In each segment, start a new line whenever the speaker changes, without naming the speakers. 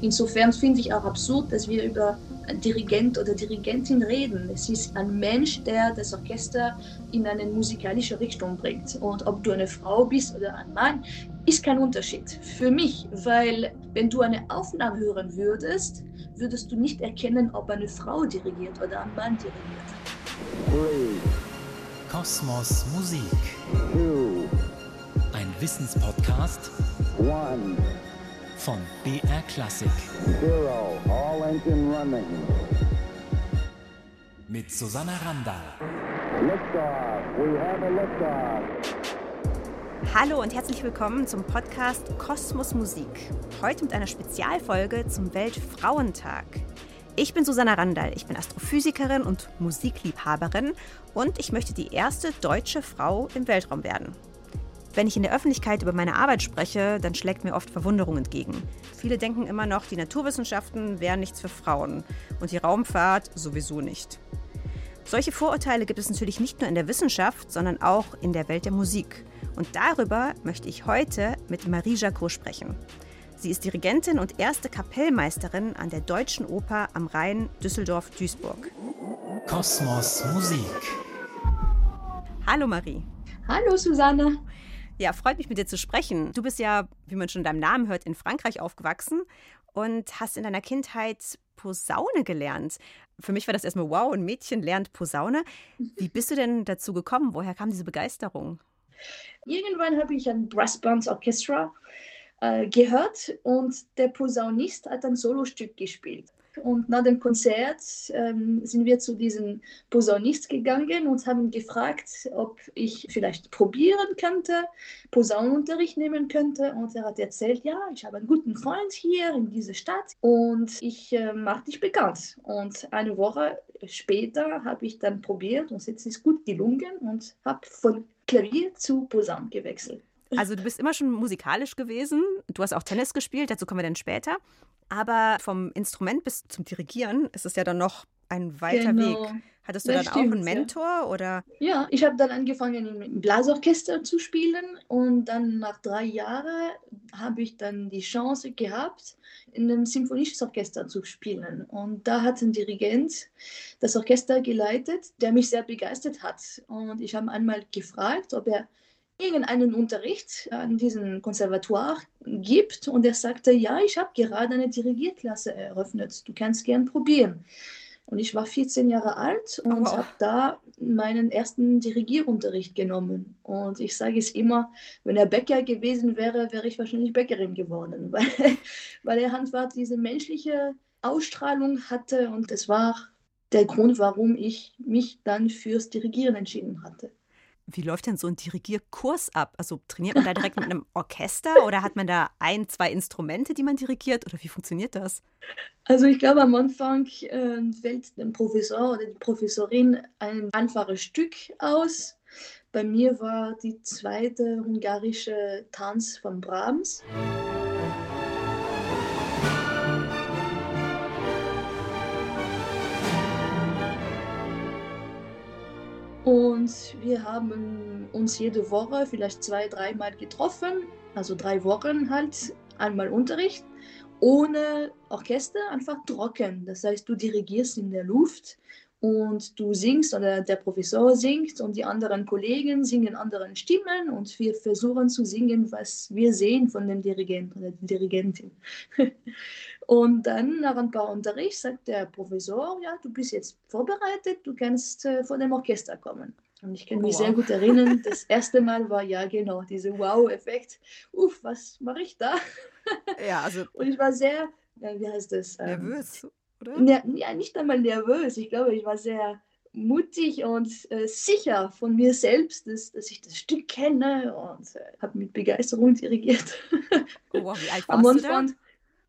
Insofern finde ich auch absurd, dass wir über Dirigent oder Dirigentin reden. Es ist ein Mensch, der das Orchester in eine musikalische Richtung bringt. Und ob du eine Frau bist oder ein Mann, ist kein Unterschied für mich, weil wenn du eine Aufnahme hören würdest, würdest du nicht erkennen, ob eine Frau dirigiert oder ein Mann dirigiert.
Kosmos Musik. Ein Wissenspodcast. One von BR Classic. Zero, all engine running. Mit Susanna Randall. Liftoff, we have a liftoff.
Hallo und herzlich willkommen zum Podcast Kosmos Musik. Heute mit einer Spezialfolge zum Weltfrauentag. Ich bin Susanna Randall, ich bin Astrophysikerin und Musikliebhaberin und ich möchte die erste deutsche Frau im Weltraum werden. Wenn ich in der Öffentlichkeit über meine Arbeit spreche, dann schlägt mir oft Verwunderung entgegen. Viele denken immer noch, die Naturwissenschaften wären nichts für Frauen und die Raumfahrt sowieso nicht. Solche Vorurteile gibt es natürlich nicht nur in der Wissenschaft, sondern auch in der Welt der Musik. Und darüber möchte ich heute mit Marie Jacot sprechen. Sie ist Dirigentin und erste Kapellmeisterin an der Deutschen Oper am Rhein Düsseldorf-Duisburg.
Kosmos Musik.
Hallo Marie.
Hallo Susanne.
Ja, freut mich mit dir zu sprechen. Du bist ja, wie man schon in deinem Namen hört, in Frankreich aufgewachsen und hast in deiner Kindheit Posaune gelernt. Für mich war das erstmal wow, ein Mädchen lernt Posaune. Wie bist du denn dazu gekommen? Woher kam diese Begeisterung?
Irgendwann habe ich ein Brassbands Orchestra äh, gehört und der Posaunist hat ein Solostück gespielt. Und nach dem Konzert ähm, sind wir zu diesem Posaunist gegangen und haben gefragt, ob ich vielleicht probieren könnte, Posaunenunterricht nehmen könnte. Und er hat erzählt, ja, ich habe einen guten Freund hier in dieser Stadt und ich äh, mache dich bekannt. Und eine Woche später habe ich dann probiert und jetzt ist gut gelungen und habe von Klavier zu Posaun gewechselt.
Also du bist immer schon musikalisch gewesen. Du hast auch Tennis gespielt, dazu kommen wir dann später. Aber vom Instrument bis zum Dirigieren ist es ja dann noch ein weiter genau. Weg. Hattest du das dann stimmt, auch einen Mentor ja. oder?
Ja, ich habe dann angefangen im Blasorchester zu spielen und dann nach drei Jahren habe ich dann die Chance gehabt, in einem symphonisches Orchester zu spielen. Und da hat ein Dirigent das Orchester geleitet, der mich sehr begeistert hat. Und ich habe einmal gefragt, ob er irgendeinen Unterricht an diesem Konservatoire gibt und er sagte, ja, ich habe gerade eine Dirigierklasse eröffnet, du kannst gern probieren. Und ich war 14 Jahre alt und oh. habe da meinen ersten Dirigierunterricht genommen. Und ich sage es immer, wenn er Bäcker gewesen wäre, wäre ich wahrscheinlich Bäckerin geworden, weil, weil er einfach diese menschliche Ausstrahlung hatte und das war der Grund, warum ich mich dann fürs Dirigieren entschieden hatte.
Wie läuft denn so ein Dirigierkurs ab? Also trainiert man da direkt mit einem Orchester oder hat man da ein, zwei Instrumente, die man dirigiert oder wie funktioniert das?
Also ich glaube, am Anfang äh, wählt der Professor oder die Professorin ein einfaches Stück aus. Bei mir war die zweite ungarische Tanz von Brahms. Und wir haben uns jede Woche vielleicht zwei, dreimal getroffen, also drei Wochen halt, einmal Unterricht, ohne Orchester, einfach trocken. Das heißt, du dirigierst in der Luft und du singst oder der Professor singt und die anderen Kollegen singen anderen Stimmen und wir versuchen zu singen, was wir sehen von dem Dirigenten oder der Dirigentin. Und dann nach ein paar Unterricht sagt der Professor, ja, du bist jetzt vorbereitet, du kannst äh, von dem Orchester kommen. Und ich kann mich wow. sehr gut erinnern, das erste Mal war ja genau dieser Wow-Effekt. Uff, was mache ich da?
Ja, also.
Und ich war sehr, äh, wie heißt das?
Ähm, nervös, oder?
Ne, ja, nicht einmal nervös. Ich glaube, ich war sehr mutig und äh, sicher von mir selbst, dass, dass ich das Stück kenne und äh, habe mit Begeisterung dirigiert.
Oh, wow, wie alt warst Am Anfang, du?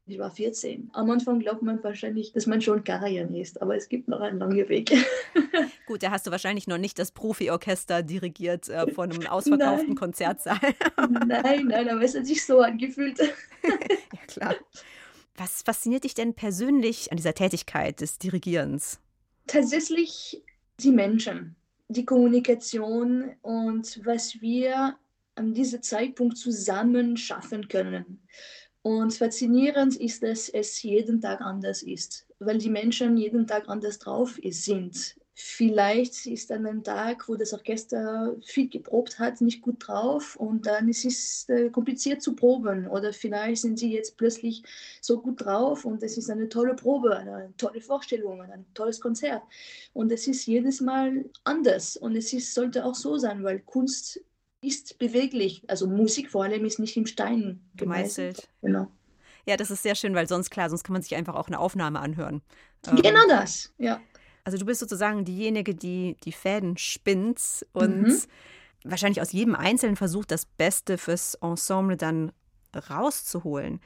Ich war 14. Am Anfang glaubt man wahrscheinlich, dass man schon Karajan ist, aber es gibt noch einen langen Weg.
Gut, da hast du wahrscheinlich noch nicht das Profi-Orchester dirigiert äh, von einem ausverkauften nein. Konzertsaal.
nein, nein, aber es hat sich so angefühlt.
ja, klar. Was fasziniert dich denn persönlich an dieser Tätigkeit des Dirigierens?
Tatsächlich die Menschen, die Kommunikation und was wir an diesem Zeitpunkt zusammen schaffen können. Und faszinierend ist, dass es jeden Tag anders ist, weil die Menschen jeden Tag anders drauf sind. Vielleicht ist an einem Tag, wo das Orchester viel geprobt hat, nicht gut drauf und dann ist es äh, kompliziert zu proben. Oder vielleicht sind sie jetzt plötzlich so gut drauf und es ist eine tolle Probe, eine tolle Vorstellung, ein tolles Konzert. Und es ist jedes Mal anders und es ist, sollte auch so sein, weil Kunst ist beweglich. Also Musik vor allem ist nicht im Stein gemeißelt. Genau.
Ja, das ist sehr schön, weil sonst klar, sonst kann man sich einfach auch eine Aufnahme anhören.
Genau ähm, das, ja.
Also du bist sozusagen diejenige, die die Fäden spinnt und mhm. wahrscheinlich aus jedem Einzelnen versucht, das Beste fürs Ensemble dann rauszuholen.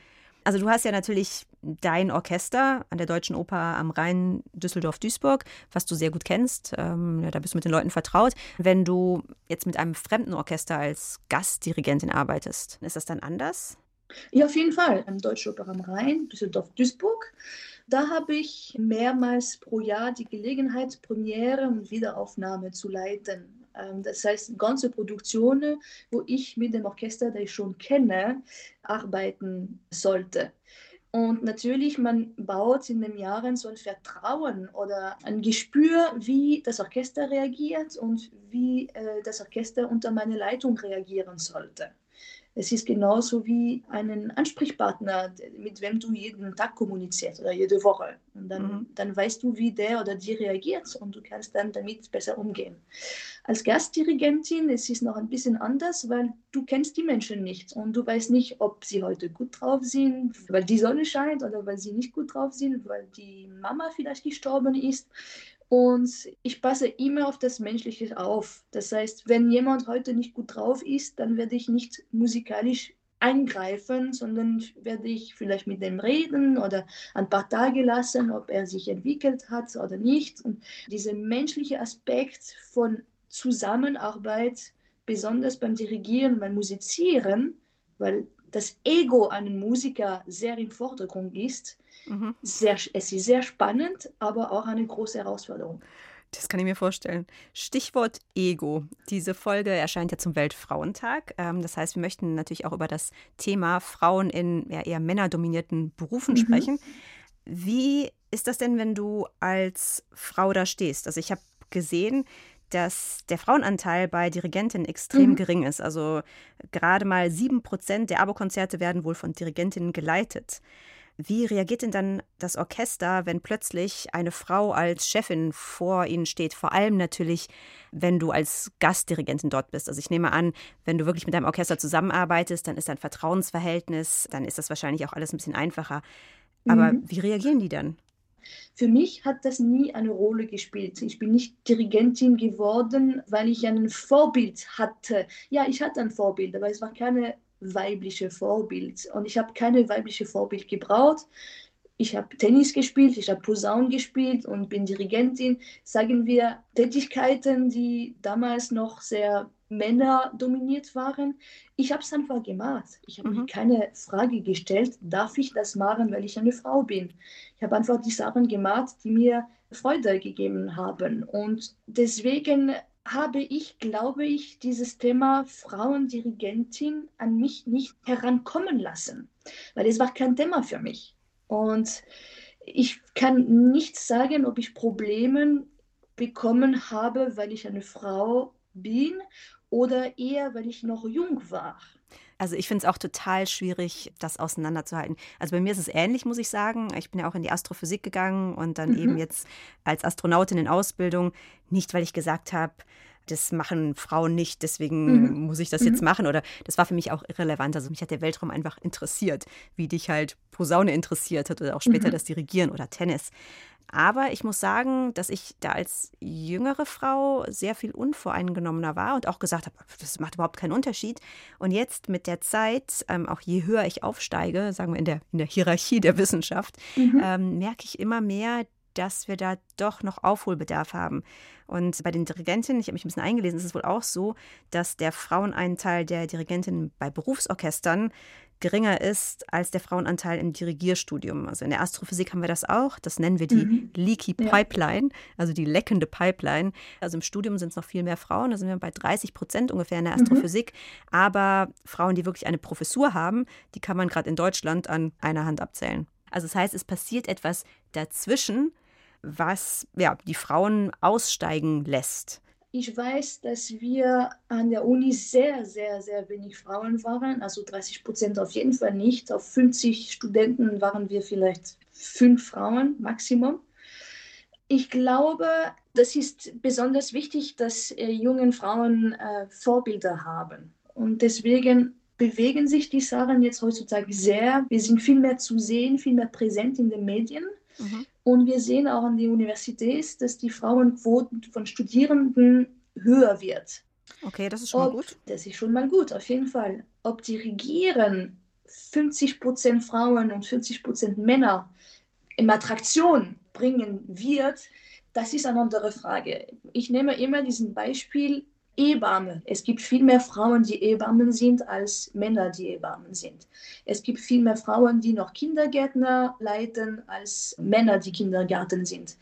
Also du hast ja natürlich dein Orchester an der Deutschen Oper am Rhein Düsseldorf-Duisburg, was du sehr gut kennst. Ähm, ja, da bist du mit den Leuten vertraut. Wenn du jetzt mit einem fremden Orchester als Gastdirigentin arbeitest, ist das dann anders?
Ja, auf jeden Fall. Am Deutschen Oper am Rhein, Düsseldorf-Duisburg. Da habe ich mehrmals pro Jahr die Gelegenheit, Premiere und Wiederaufnahme zu leiten. Ähm, das heißt, ganze Produktionen, wo ich mit dem Orchester, das ich schon kenne, arbeiten sollte. Und natürlich, man baut in den Jahren so ein Vertrauen oder ein Gespür, wie das Orchester reagiert und wie äh, das Orchester unter meine Leitung reagieren sollte. Es ist genauso wie einen Ansprechpartner, mit wem du jeden Tag kommunizierst oder jede Woche. Und dann, mhm. dann weißt du, wie der oder die reagiert und du kannst dann damit besser umgehen. Als Gastdirigentin es ist noch ein bisschen anders, weil du kennst die Menschen nicht und du weißt nicht, ob sie heute gut drauf sind, weil die Sonne scheint oder weil sie nicht gut drauf sind, weil die Mama vielleicht gestorben ist. Und ich passe immer auf das Menschliche auf. Das heißt, wenn jemand heute nicht gut drauf ist, dann werde ich nicht musikalisch eingreifen, sondern werde ich vielleicht mit dem reden oder ein paar Tage lassen, ob er sich entwickelt hat oder nicht. Und dieser menschliche Aspekt von Zusammenarbeit, besonders beim Dirigieren, beim Musizieren, weil das Ego einem Musiker sehr im Vordergrund ist, Mhm. Sehr, es ist sehr spannend, aber auch eine große Herausforderung.
Das kann ich mir vorstellen. Stichwort Ego. Diese Folge erscheint ja zum Weltfrauentag. Ähm, das heißt, wir möchten natürlich auch über das Thema Frauen in eher männerdominierten Berufen mhm. sprechen. Wie ist das denn, wenn du als Frau da stehst? Also ich habe gesehen, dass der Frauenanteil bei Dirigentinnen extrem mhm. gering ist. Also gerade mal sieben Prozent der Abokonzerte werden wohl von Dirigentinnen geleitet. Wie reagiert denn dann das Orchester, wenn plötzlich eine Frau als Chefin vor ihnen steht? Vor allem natürlich, wenn du als Gastdirigentin dort bist. Also ich nehme an, wenn du wirklich mit deinem Orchester zusammenarbeitest, dann ist ein Vertrauensverhältnis, dann ist das wahrscheinlich auch alles ein bisschen einfacher. Aber mhm. wie reagieren die dann?
Für mich hat das nie eine Rolle gespielt. Ich bin nicht Dirigentin geworden, weil ich ein Vorbild hatte. Ja, ich hatte ein Vorbild, aber es war keine weibliche Vorbild. Und ich habe keine weibliche Vorbild gebraucht. Ich habe Tennis gespielt, ich habe Posaun gespielt und bin Dirigentin. Sagen wir Tätigkeiten, die damals noch sehr männerdominiert waren. Ich habe es einfach gemacht. Ich habe mhm. mir keine Frage gestellt, darf ich das machen, weil ich eine Frau bin. Ich habe einfach die Sachen gemacht, die mir Freude gegeben haben. Und deswegen habe ich, glaube ich, dieses Thema Frauendirigentin an mich nicht herankommen lassen, weil es war kein Thema für mich. Und ich kann nicht sagen, ob ich Probleme bekommen habe, weil ich eine Frau bin oder eher, weil ich noch jung war.
Also ich finde es auch total schwierig, das auseinanderzuhalten. Also bei mir ist es ähnlich, muss ich sagen. Ich bin ja auch in die Astrophysik gegangen und dann mhm. eben jetzt als Astronautin in Ausbildung. Nicht, weil ich gesagt habe, das machen Frauen nicht, deswegen mhm. muss ich das mhm. jetzt machen. Oder das war für mich auch irrelevant. Also mich hat der Weltraum einfach interessiert, wie dich halt Posaune interessiert hat oder auch später mhm. das Dirigieren oder Tennis. Aber ich muss sagen, dass ich da als jüngere Frau sehr viel unvoreingenommener war und auch gesagt habe, das macht überhaupt keinen Unterschied. Und jetzt mit der Zeit, ähm, auch je höher ich aufsteige, sagen wir in der, in der Hierarchie der Wissenschaft, mhm. ähm, merke ich immer mehr, dass wir da doch noch Aufholbedarf haben. Und bei den Dirigentinnen, ich habe mich ein bisschen eingelesen, ist es wohl auch so, dass der Fraueneinteil der Dirigentinnen bei Berufsorchestern geringer ist als der Frauenanteil im Dirigierstudium. Also in der Astrophysik haben wir das auch. Das nennen wir die mhm. Leaky Pipeline, also die leckende Pipeline. Also im Studium sind es noch viel mehr Frauen. Da sind wir bei 30 Prozent ungefähr in der mhm. Astrophysik. Mhm. Aber Frauen, die wirklich eine Professur haben, die kann man gerade in Deutschland an einer Hand abzählen. Also das heißt, es passiert etwas dazwischen, was ja, die Frauen aussteigen lässt.
Ich weiß, dass wir an der Uni sehr, sehr, sehr wenig Frauen waren, also 30 Prozent auf jeden Fall nicht. Auf 50 Studenten waren wir vielleicht fünf Frauen Maximum. Ich glaube, das ist besonders wichtig, dass äh, jungen Frauen äh, Vorbilder haben. Und deswegen bewegen sich die Sachen jetzt heutzutage sehr. Wir sind viel mehr zu sehen, viel mehr präsent in den Medien. Mhm. Und wir sehen auch an der Universität, dass die Frauenquote von Studierenden höher wird.
Okay, das ist schon Ob, mal gut.
Das ist schon mal gut, auf jeden Fall. Ob die Regieren 50 Prozent Frauen und 40 Prozent Männer in Attraktion bringen wird, das ist eine andere Frage. Ich nehme immer diesen Beispiel Hebamme. Es gibt viel mehr Frauen, die Hebammen sind, als Männer, die Hebammen sind. Es gibt viel mehr Frauen, die noch Kindergärtner leiten, als Männer, die Kindergärten sind.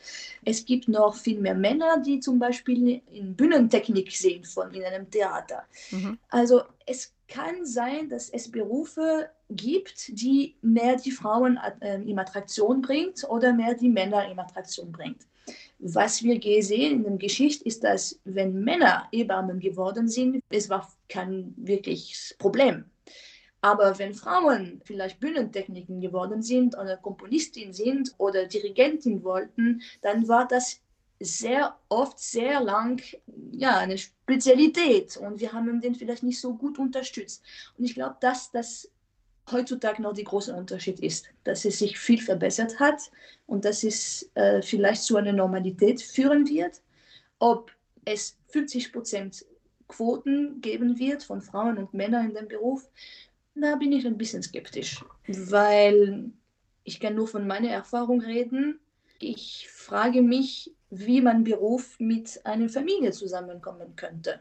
Es gibt noch viel mehr Männer, die zum Beispiel in Bühnentechnik sind, von in einem Theater. Mhm. Also es kann sein, dass es Berufe gibt, die mehr die Frauen äh, in Attraktion bringt oder mehr die Männer in Attraktion bringt. Was wir gesehen in der Geschichte ist, dass wenn Männer Hebammen geworden sind, es war kein wirkliches Problem. Aber wenn Frauen vielleicht Bühnentechniken geworden sind oder Komponistin sind oder Dirigentin wollten, dann war das sehr oft, sehr lang ja, eine Spezialität und wir haben den vielleicht nicht so gut unterstützt. Und ich glaube, dass das heutzutage noch der große Unterschied ist, dass es sich viel verbessert hat und dass es äh, vielleicht zu einer Normalität führen wird. Ob es 50 Prozent Quoten geben wird von Frauen und Männern in dem Beruf, da bin ich ein bisschen skeptisch, weil ich kann nur von meiner Erfahrung reden. Ich frage mich, wie mein Beruf mit einer Familie zusammenkommen könnte,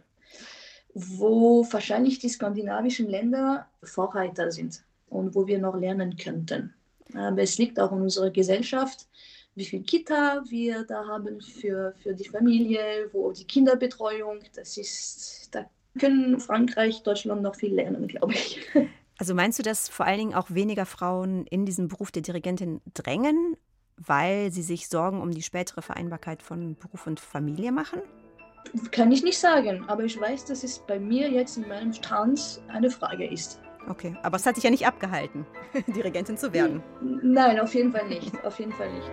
wo wahrscheinlich die skandinavischen Länder Vorreiter sind und wo wir noch lernen könnten. Aber es liegt auch in unserer Gesellschaft, wie viel Kita wir da haben für, für die Familie, wo die Kinderbetreuung, das ist, da können Frankreich, Deutschland noch viel lernen, glaube ich.
Also meinst du, dass vor allen Dingen auch weniger Frauen in diesen Beruf der Dirigentin drängen, weil sie sich Sorgen um die spätere Vereinbarkeit von Beruf und Familie machen?
Kann ich nicht sagen, aber ich weiß, dass es bei mir jetzt in meinem Tanz eine Frage ist.
Okay, aber es hat dich ja nicht abgehalten, Dirigentin zu werden.
Nein, auf jeden Fall nicht. Auf jeden Fall nicht.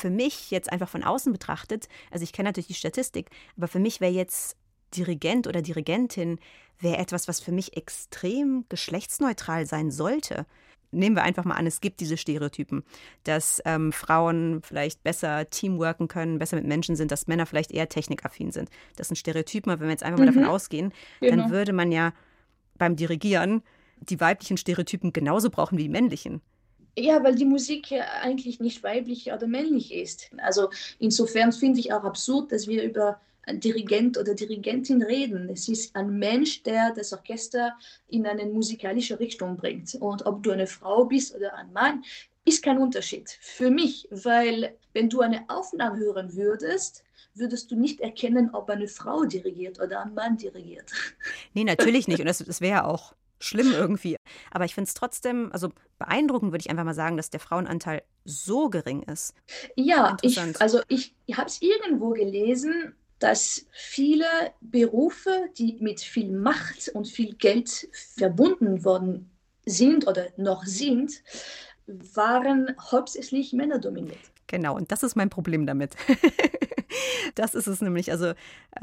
für mich jetzt einfach von außen betrachtet, also ich kenne natürlich die Statistik, aber für mich wäre jetzt Dirigent oder Dirigentin wäre etwas, was für mich extrem geschlechtsneutral sein sollte. Nehmen wir einfach mal an, es gibt diese Stereotypen, dass ähm, Frauen vielleicht besser teamworken können, besser mit Menschen sind, dass Männer vielleicht eher technikaffin sind. Das sind Stereotypen, aber wenn wir jetzt einfach mal davon mhm. ausgehen, genau. dann würde man ja beim Dirigieren die weiblichen Stereotypen genauso brauchen wie die männlichen.
Ja, weil die Musik ja eigentlich nicht weiblich oder männlich ist. Also insofern finde ich auch absurd, dass wir über Dirigent oder Dirigentin reden. Es ist ein Mensch, der das Orchester in eine musikalische Richtung bringt. Und ob du eine Frau bist oder ein Mann, ist kein Unterschied für mich, weil wenn du eine Aufnahme hören würdest, würdest du nicht erkennen, ob eine Frau dirigiert oder ein Mann dirigiert.
Nee, natürlich nicht. Und das, das wäre auch schlimm irgendwie. Aber ich finde es trotzdem, also beeindruckend würde ich einfach mal sagen, dass der Frauenanteil so gering ist.
Ja, ich, also ich habe es irgendwo gelesen, dass viele Berufe, die mit viel Macht und viel Geld verbunden worden sind oder noch sind, waren hauptsächlich männerdominiert.
Genau, und das ist mein Problem damit. das ist es nämlich. Also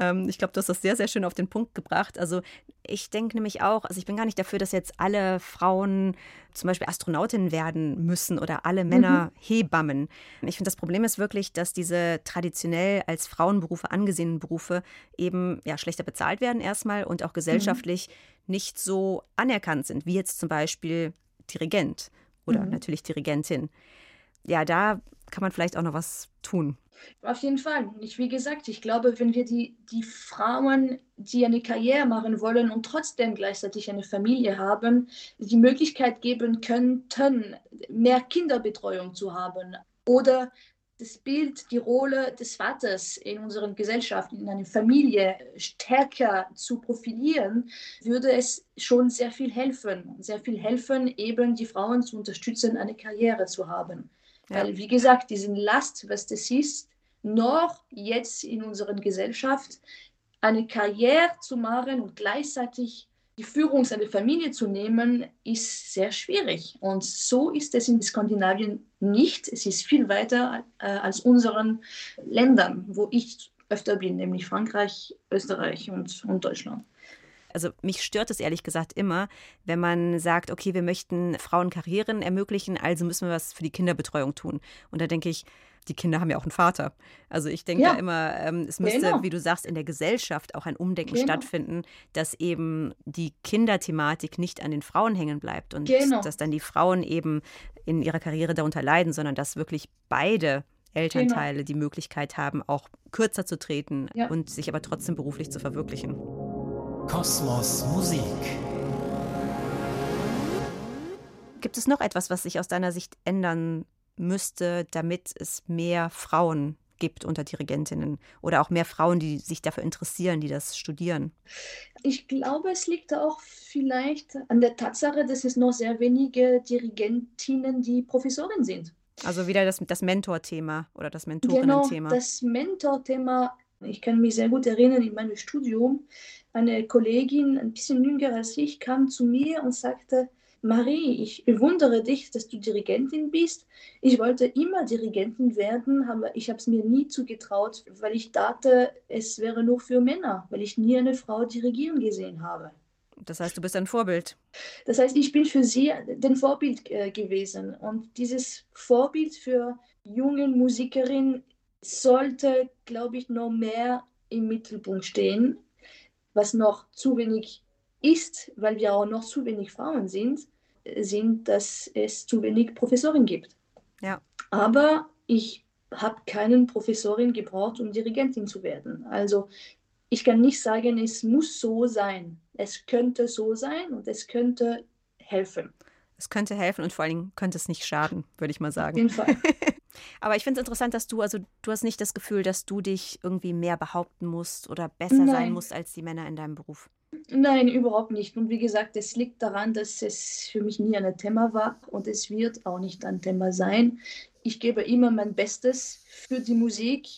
ähm, ich glaube, du hast das sehr, sehr schön auf den Punkt gebracht. Also ich denke nämlich auch, also ich bin gar nicht dafür, dass jetzt alle Frauen zum Beispiel Astronautinnen werden müssen oder alle Männer mhm. Hebammen. Ich finde, das Problem ist wirklich, dass diese traditionell als Frauenberufe angesehenen Berufe eben ja schlechter bezahlt werden erstmal und auch gesellschaftlich mhm. nicht so anerkannt sind, wie jetzt zum Beispiel Dirigent oder mhm. natürlich Dirigentin. Ja, da kann man vielleicht auch noch was tun.
Auf jeden Fall. Ich, wie gesagt, ich glaube, wenn wir die, die Frauen, die eine Karriere machen wollen und trotzdem gleichzeitig eine Familie haben, die Möglichkeit geben könnten, mehr Kinderbetreuung zu haben oder das Bild, die Rolle des Vaters in unseren Gesellschaften, in einer Familie stärker zu profilieren, würde es schon sehr viel helfen. Sehr viel helfen, eben die Frauen zu unterstützen, eine Karriere zu haben. Ja. Weil, wie gesagt, diesen Last, was das ist, noch jetzt in unserer Gesellschaft eine Karriere zu machen und gleichzeitig die Führung seiner Familie zu nehmen, ist sehr schwierig. Und so ist es in Skandinavien nicht. Es ist viel weiter äh, als unseren Ländern, wo ich öfter bin, nämlich Frankreich, Österreich und, und Deutschland.
Also mich stört es ehrlich gesagt immer, wenn man sagt, okay, wir möchten Frauen Karrieren ermöglichen, also müssen wir was für die Kinderbetreuung tun. Und da denke ich, die Kinder haben ja auch einen Vater. Also ich denke ja. da immer, ähm, es müsste, genau. wie du sagst, in der Gesellschaft auch ein Umdenken genau. stattfinden, dass eben die Kinderthematik nicht an den Frauen hängen bleibt und genau. dass dann die Frauen eben in ihrer Karriere darunter leiden, sondern dass wirklich beide Elternteile genau. die Möglichkeit haben, auch kürzer zu treten ja. und sich aber trotzdem beruflich zu verwirklichen.
Kosmos Musik.
Gibt es noch etwas, was sich aus deiner Sicht ändern müsste, damit es mehr Frauen gibt unter Dirigentinnen oder auch mehr Frauen, die sich dafür interessieren, die das studieren?
Ich glaube, es liegt auch vielleicht an der Tatsache, dass es noch sehr wenige Dirigentinnen, die Professorin sind.
Also wieder das, das Mentor-Thema oder das Mentorinnen-Thema.
Genau, das Mentor-Thema. Ich kann mich sehr gut erinnern, in meinem Studium, eine Kollegin, ein bisschen jünger als ich, kam zu mir und sagte, Marie, ich bewundere dich, dass du Dirigentin bist. Ich wollte immer Dirigentin werden, aber ich habe es mir nie zugetraut, weil ich dachte, es wäre nur für Männer, weil ich nie eine Frau dirigieren gesehen habe.
Das heißt, du bist ein Vorbild.
Das heißt, ich bin für sie den Vorbild äh, gewesen. Und dieses Vorbild für junge Musikerinnen sollte, glaube ich, noch mehr im Mittelpunkt stehen, was noch zu wenig ist, weil wir auch noch zu wenig Frauen sind, sind, dass es zu wenig Professoren gibt.
Ja.
Aber ich habe keinen Professorin gebraucht, um Dirigentin zu werden. Also ich kann nicht sagen, es muss so sein. Es könnte so sein und es könnte helfen.
Es könnte helfen und vor allen Dingen könnte es nicht schaden, würde ich mal sagen.
Auf jeden Fall.
Aber ich finde es interessant, dass du, also du hast nicht das Gefühl, dass du dich irgendwie mehr behaupten musst oder besser Nein. sein musst als die Männer in deinem Beruf.
Nein, überhaupt nicht. Und wie gesagt, es liegt daran, dass es für mich nie ein Thema war und es wird auch nicht ein Thema sein. Ich gebe immer mein Bestes für die Musik,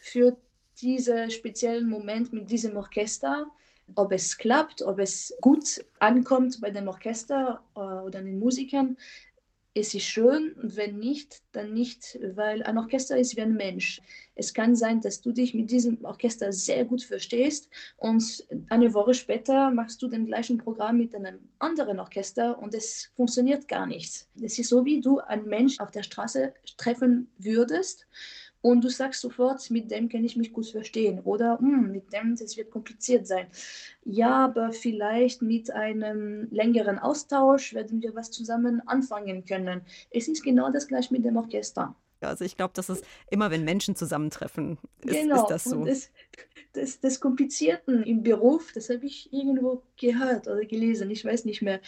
für diesen speziellen Moment mit diesem Orchester. Ob es klappt, ob es gut ankommt bei dem Orchester äh, oder den Musikern, es ist schön wenn nicht, dann nicht, weil ein Orchester ist wie ein Mensch. Es kann sein, dass du dich mit diesem Orchester sehr gut verstehst und eine Woche später machst du den gleichen Programm mit einem anderen Orchester und es funktioniert gar nicht. Es ist so, wie du einen Mensch auf der Straße treffen würdest und du sagst sofort, mit dem kann ich mich gut verstehen oder hm, mit dem, das wird kompliziert sein. Ja, aber vielleicht mit einem längeren Austausch werden wir was zusammen anfangen können. Es ist genau das gleiche mit dem Orchester.
Also ich glaube, das ist immer, wenn Menschen zusammentreffen, ist, genau. ist das so.
Und das, das, das Komplizierten im Beruf, das habe ich irgendwo gehört oder gelesen, ich weiß nicht mehr,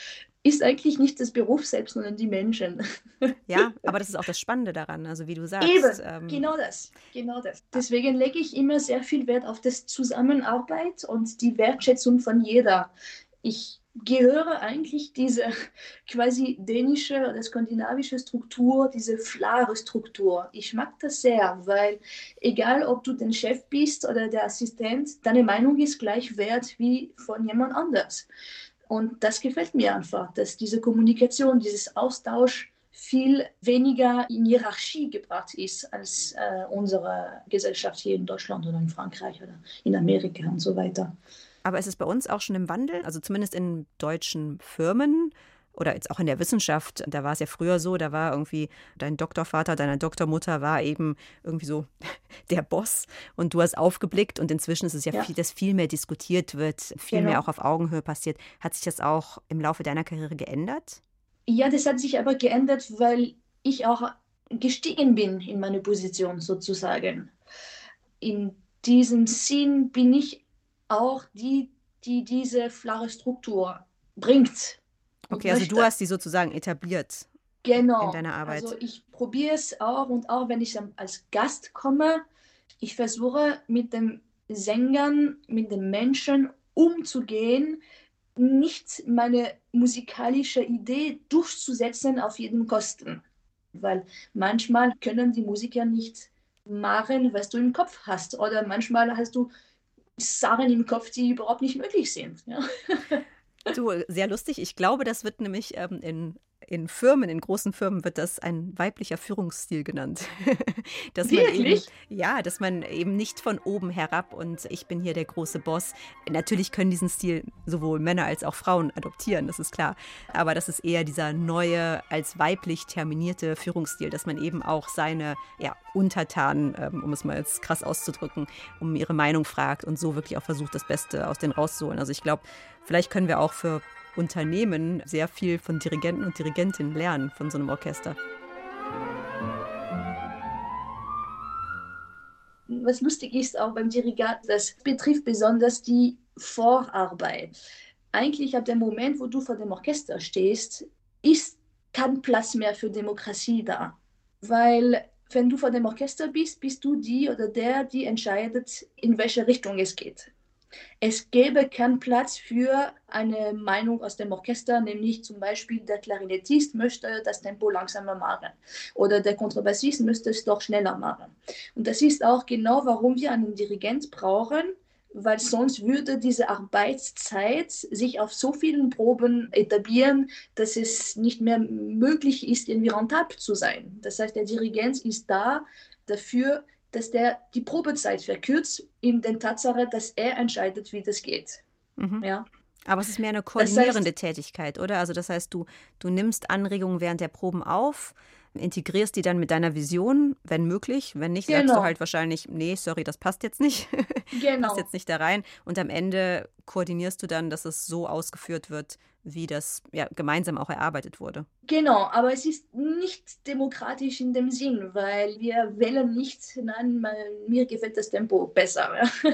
ist eigentlich nicht das Beruf selbst, sondern die Menschen.
Ja, aber das ist auch das Spannende daran, also wie du sagst.
Eben, ähm, genau das, genau das. Deswegen lege ich immer sehr viel Wert auf das Zusammenarbeit und die Wertschätzung von jeder. Ich gehöre eigentlich diese quasi dänische oder skandinavische Struktur, diese flare Struktur. Ich mag das sehr, weil egal ob du den Chef bist oder der Assistent, deine Meinung ist gleich wert wie von jemand anders. Und das gefällt mir einfach, dass diese Kommunikation, dieses Austausch viel weniger in Hierarchie gebracht ist als äh, unsere Gesellschaft hier in Deutschland oder in Frankreich oder in Amerika und so weiter.
Aber ist es bei uns auch schon im Wandel? Also zumindest in deutschen Firmen oder jetzt auch in der Wissenschaft, da war es ja früher so, da war irgendwie dein Doktorvater, deine Doktormutter war eben irgendwie so der Boss und du hast aufgeblickt und inzwischen ist es ja, ja. Viel, dass viel mehr diskutiert wird, viel genau. mehr auch auf Augenhöhe passiert. Hat sich das auch im Laufe deiner Karriere geändert?
Ja, das hat sich aber geändert, weil ich auch gestiegen bin in meine Position sozusagen. In diesem Sinn bin ich auch die, die diese flache Struktur bringt.
Okay, also du hast sie sozusagen etabliert
genau.
in deiner Arbeit.
Also ich probiere es auch und auch wenn ich als Gast komme, ich versuche mit den Sängern, mit den Menschen umzugehen, nicht meine musikalische Idee durchzusetzen auf jeden Kosten. Weil manchmal können die Musiker nicht machen, was du im Kopf hast. Oder manchmal hast du Sachen im Kopf, die überhaupt nicht möglich sind. Ja?
Du, sehr lustig. Ich glaube, das wird nämlich ähm, in in Firmen, in großen Firmen wird das ein weiblicher Führungsstil genannt.
dass Wirklich?
Man eben, ja, dass man eben nicht von oben herab und ich bin hier der große Boss. Natürlich können diesen Stil sowohl Männer als auch Frauen adoptieren, das ist klar. Aber das ist eher dieser neue, als weiblich terminierte Führungsstil, dass man eben auch seine ja, Untertanen, ähm, um es mal jetzt krass auszudrücken, um ihre Meinung fragt und so wirklich auch versucht, das Beste aus denen rauszuholen. Also ich glaube, vielleicht können wir auch für Unternehmen sehr viel von Dirigenten und Dirigentinnen lernen von so einem Orchester.
Was lustig ist auch beim Dirigat, das betrifft besonders die Vorarbeit. Eigentlich ab dem Moment, wo du vor dem Orchester stehst, ist kein Platz mehr für Demokratie da. Weil wenn du vor dem Orchester bist, bist du die oder der, die entscheidet, in welche Richtung es geht. Es gäbe keinen Platz für eine Meinung aus dem Orchester, nämlich zum Beispiel der Klarinettist möchte das Tempo langsamer machen oder der Kontrabassist möchte es doch schneller machen. Und das ist auch genau, warum wir einen Dirigent brauchen, weil sonst würde diese Arbeitszeit sich auf so vielen Proben etablieren, dass es nicht mehr möglich ist, irgendwie rentabel zu sein. Das heißt, der Dirigent ist da dafür, dass der die Probezeit verkürzt, in der Tatsache, dass er entscheidet, wie das geht.
Mhm. Ja. Aber es ist mehr eine koordinierende das heißt, Tätigkeit, oder? Also das heißt, du, du nimmst Anregungen während der Proben auf, integrierst die dann mit deiner Vision, wenn möglich. Wenn nicht, genau. sagst du genau. halt wahrscheinlich, nee, sorry, das passt jetzt nicht. Genau. passt jetzt nicht da rein. Und am Ende koordinierst du dann, dass es so ausgeführt wird, wie das ja, gemeinsam auch erarbeitet wurde.
Genau, aber es ist nicht demokratisch in dem Sinn, weil wir wählen nicht, nein, mir gefällt das Tempo besser.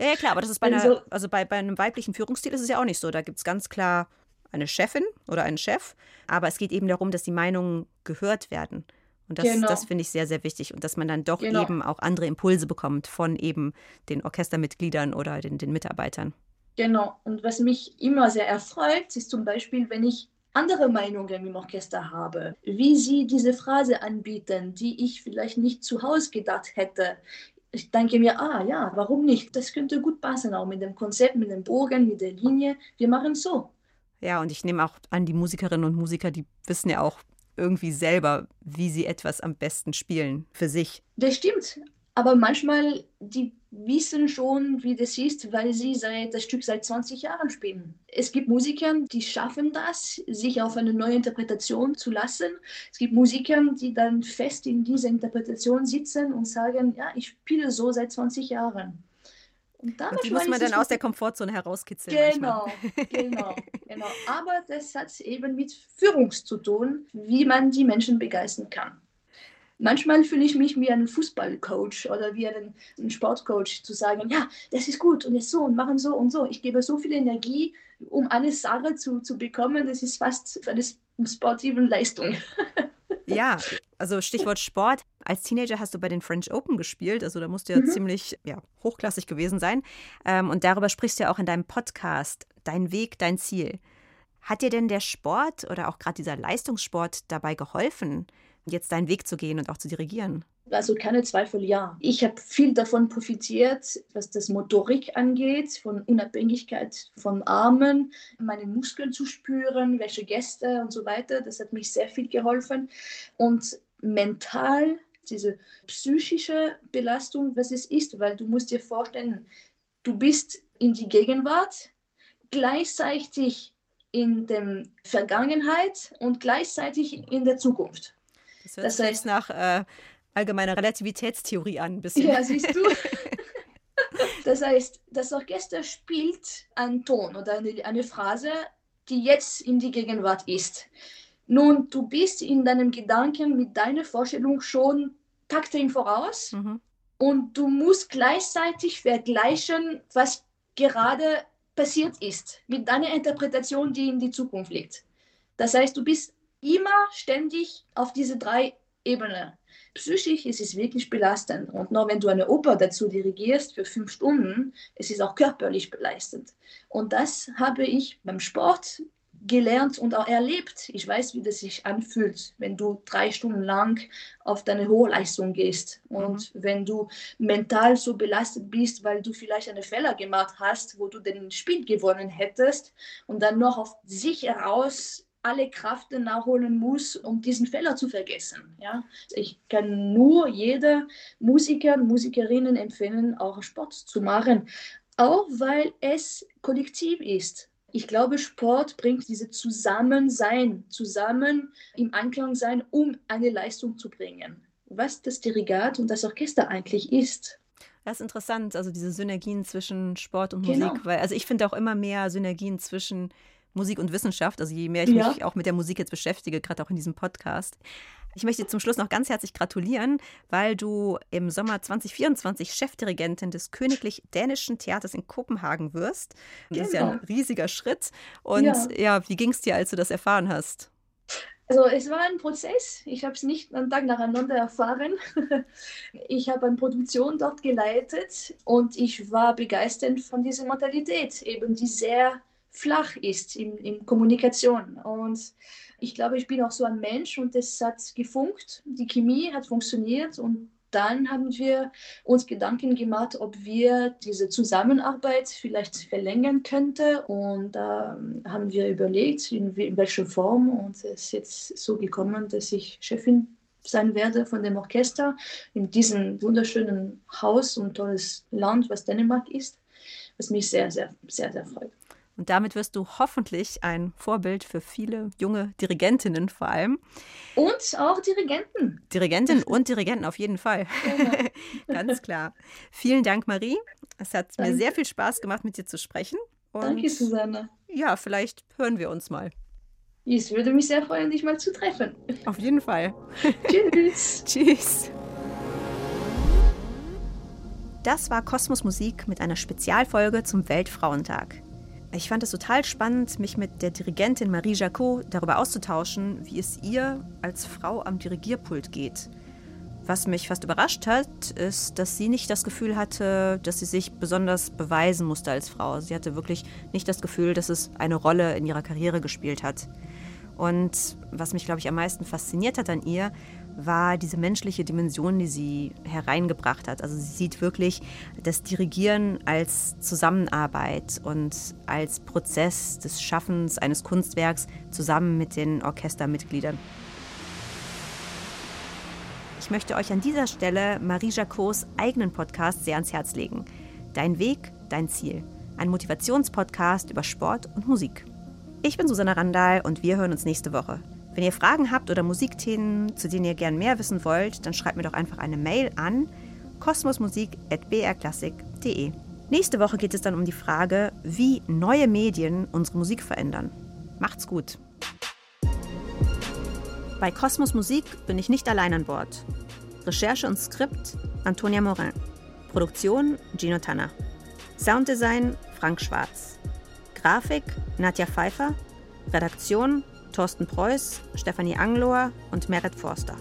ja, klar, aber das ist bei, einer, also, also bei, bei einem weiblichen Führungsstil ist es ja auch nicht so. Da gibt es ganz klar eine Chefin oder einen Chef, aber es geht eben darum, dass die Meinungen gehört werden. Und das, genau. das finde ich sehr, sehr wichtig. Und dass man dann doch genau. eben auch andere Impulse bekommt von eben den Orchestermitgliedern oder den, den Mitarbeitern.
Genau. Und was mich immer sehr erfreut, ist zum Beispiel, wenn ich andere Meinungen im Orchester habe, wie sie diese Phrase anbieten, die ich vielleicht nicht zu Hause gedacht hätte. Ich denke mir, ah ja, warum nicht? Das könnte gut passen, auch mit dem Konzept, mit dem Bogen, mit der Linie. Wir machen so.
Ja, und ich nehme auch an, die Musikerinnen und Musiker, die wissen ja auch irgendwie selber, wie sie etwas am besten spielen für sich.
Das stimmt. Aber manchmal, die wissen schon, wie das ist, weil sie seit, das Stück seit 20 Jahren spielen. Es gibt Musiker, die schaffen das, sich auf eine neue Interpretation zu lassen. Es gibt Musiker, die dann fest in dieser Interpretation sitzen und sagen, ja, ich spiele so seit 20 Jahren.
Und, und die muss man dann aus der Komfortzone herauskitzeln.
Genau, genau, genau. Aber das hat eben mit Führung zu tun, wie man die Menschen begeistern kann. Manchmal fühle ich mich wie ein Fußballcoach oder wie ein, ein Sportcoach zu sagen, ja, das ist gut und jetzt so und machen so und so. Ich gebe so viel Energie, um eine Sache zu, zu bekommen. Das ist fast eine sportive Leistung.
Ja, also Stichwort Sport. Als Teenager hast du bei den French Open gespielt, also da musst du ja mhm. ziemlich ja, hochklassig gewesen sein. Ähm, und darüber sprichst du ja auch in deinem Podcast, Dein Weg, dein Ziel. Hat dir denn der Sport oder auch gerade dieser Leistungssport dabei geholfen, jetzt deinen Weg zu gehen und auch zu dirigieren?
Also keine Zweifel, ja. Ich habe viel davon profitiert, was das Motorik angeht, von Unabhängigkeit von Armen, meine Muskeln zu spüren, welche Gäste und so weiter. Das hat mich sehr viel geholfen. Und mental, diese psychische Belastung, was es ist, weil du musst dir vorstellen, du bist in die Gegenwart, gleichzeitig in der Vergangenheit und gleichzeitig in der Zukunft.
Das hört das heißt, nach äh, allgemeiner Relativitätstheorie an. Ein bisschen.
Ja, siehst du. das heißt, das Orchester spielt einen Ton oder eine, eine Phrase, die jetzt in die Gegenwart ist. Nun, du bist in deinem Gedanken mit deiner Vorstellung schon Takte im Voraus mhm. und du musst gleichzeitig vergleichen, was gerade passiert ist, mit deiner Interpretation, die in die Zukunft liegt. Das heißt, du bist immer ständig auf diese drei Ebenen. Psychisch ist es wirklich belastend. Und nur wenn du eine Oper dazu dirigierst für fünf Stunden, es ist auch körperlich belastend. Und das habe ich beim Sport gelernt und auch erlebt. Ich weiß, wie das sich anfühlt, wenn du drei Stunden lang auf deine hohe Leistung gehst und mhm. wenn du mental so belastet bist, weil du vielleicht einen Fehler gemacht hast, wo du den Spiel gewonnen hättest und dann noch auf sich heraus alle Kraft nachholen muss, um diesen Fehler zu vergessen. Ja? Ich kann nur jeder Musiker und Musikerinnen empfehlen, auch Sport zu machen, auch weil es kollektiv ist. Ich glaube, Sport bringt diese Zusammensein, zusammen im Einklang sein, um eine Leistung zu bringen. Was das Dirigat und das Orchester eigentlich ist.
Das ist interessant, also diese Synergien zwischen Sport und Musik, genau. weil also ich finde auch immer mehr Synergien zwischen Musik und Wissenschaft. Also je mehr ich ja. mich auch mit der Musik jetzt beschäftige, gerade auch in diesem Podcast. Ich möchte zum Schluss noch ganz herzlich gratulieren, weil du im Sommer 2024 Chefdirigentin des Königlich Dänischen Theaters in Kopenhagen wirst. Das ist ja ein genau. riesiger Schritt. Und ja, ja wie ging es dir, als du das erfahren hast?
Also es war ein Prozess. Ich habe es nicht einen Tag nacheinander erfahren. Ich habe eine Produktion dort geleitet und ich war begeistert von dieser Modalität, eben die sehr flach ist in, in Kommunikation. Und ich glaube, ich bin auch so ein Mensch und es hat gefunkt, die Chemie hat funktioniert und dann haben wir uns Gedanken gemacht, ob wir diese Zusammenarbeit vielleicht verlängern könnten. Und da ähm, haben wir überlegt, in, in welcher Form. Und es ist jetzt so gekommen, dass ich Chefin sein werde von dem Orchester in diesem wunderschönen Haus und tolles Land, was Dänemark ist, was mich sehr, sehr, sehr, sehr freut.
Und damit wirst du hoffentlich ein Vorbild für viele junge Dirigentinnen vor allem.
Und auch Dirigenten.
Dirigentinnen und Dirigenten auf jeden Fall. Ja. Ganz klar. Vielen Dank, Marie. Es hat Danke. mir sehr viel Spaß gemacht, mit dir zu sprechen.
Und Danke, Susanne.
Ja, vielleicht hören wir uns mal.
Es würde mich sehr freuen, dich mal zu treffen.
Auf jeden Fall.
Tschüss.
Tschüss. Das war Kosmos Musik mit einer Spezialfolge zum Weltfrauentag. Ich fand es total spannend, mich mit der Dirigentin Marie Jacot darüber auszutauschen, wie es ihr als Frau am Dirigierpult geht. Was mich fast überrascht hat, ist, dass sie nicht das Gefühl hatte, dass sie sich besonders beweisen musste als Frau. Sie hatte wirklich nicht das Gefühl, dass es eine Rolle in ihrer Karriere gespielt hat. Und was mich, glaube ich, am meisten fasziniert hat an ihr, war diese menschliche Dimension, die sie hereingebracht hat. Also sie sieht wirklich das Dirigieren als Zusammenarbeit und als Prozess des Schaffens eines Kunstwerks zusammen mit den Orchestermitgliedern. Ich möchte euch an dieser Stelle Marie Jacots eigenen Podcast sehr ans Herz legen. Dein Weg, dein Ziel. Ein Motivationspodcast über Sport und Musik. Ich bin Susanna Randall und wir hören uns nächste Woche. Wenn ihr Fragen habt oder Musikthemen, zu denen ihr gern mehr wissen wollt, dann schreibt mir doch einfach eine Mail an kosmosmusik.brklassik.de. Nächste Woche geht es dann um die Frage, wie neue Medien unsere Musik verändern. Macht's gut! Bei Kosmos Musik bin ich nicht allein an Bord. Recherche und Skript Antonia Morin. Produktion Gino Tanner. Sounddesign Frank Schwarz. Grafik Nadja Pfeiffer. Redaktion Thorsten Preuß, Stefanie Anglohr und Merit Forster.